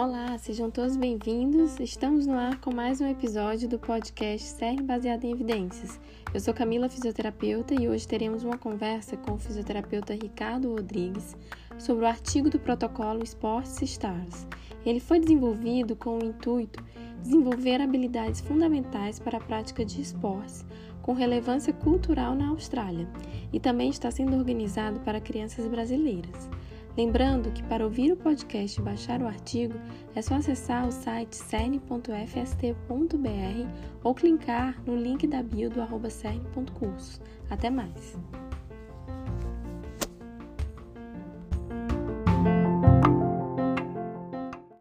Olá, sejam todos bem-vindos. Estamos no ar com mais um episódio do podcast CERN Baseado em Evidências. Eu sou Camila, fisioterapeuta, e hoje teremos uma conversa com o fisioterapeuta Ricardo Rodrigues sobre o artigo do protocolo Sports Stars. Ele foi desenvolvido com o intuito de desenvolver habilidades fundamentais para a prática de esportes com relevância cultural na Austrália e também está sendo organizado para crianças brasileiras. Lembrando que para ouvir o podcast e baixar o artigo é só acessar o site cern.fst.br ou clicar no link da bio do arroba. Até mais!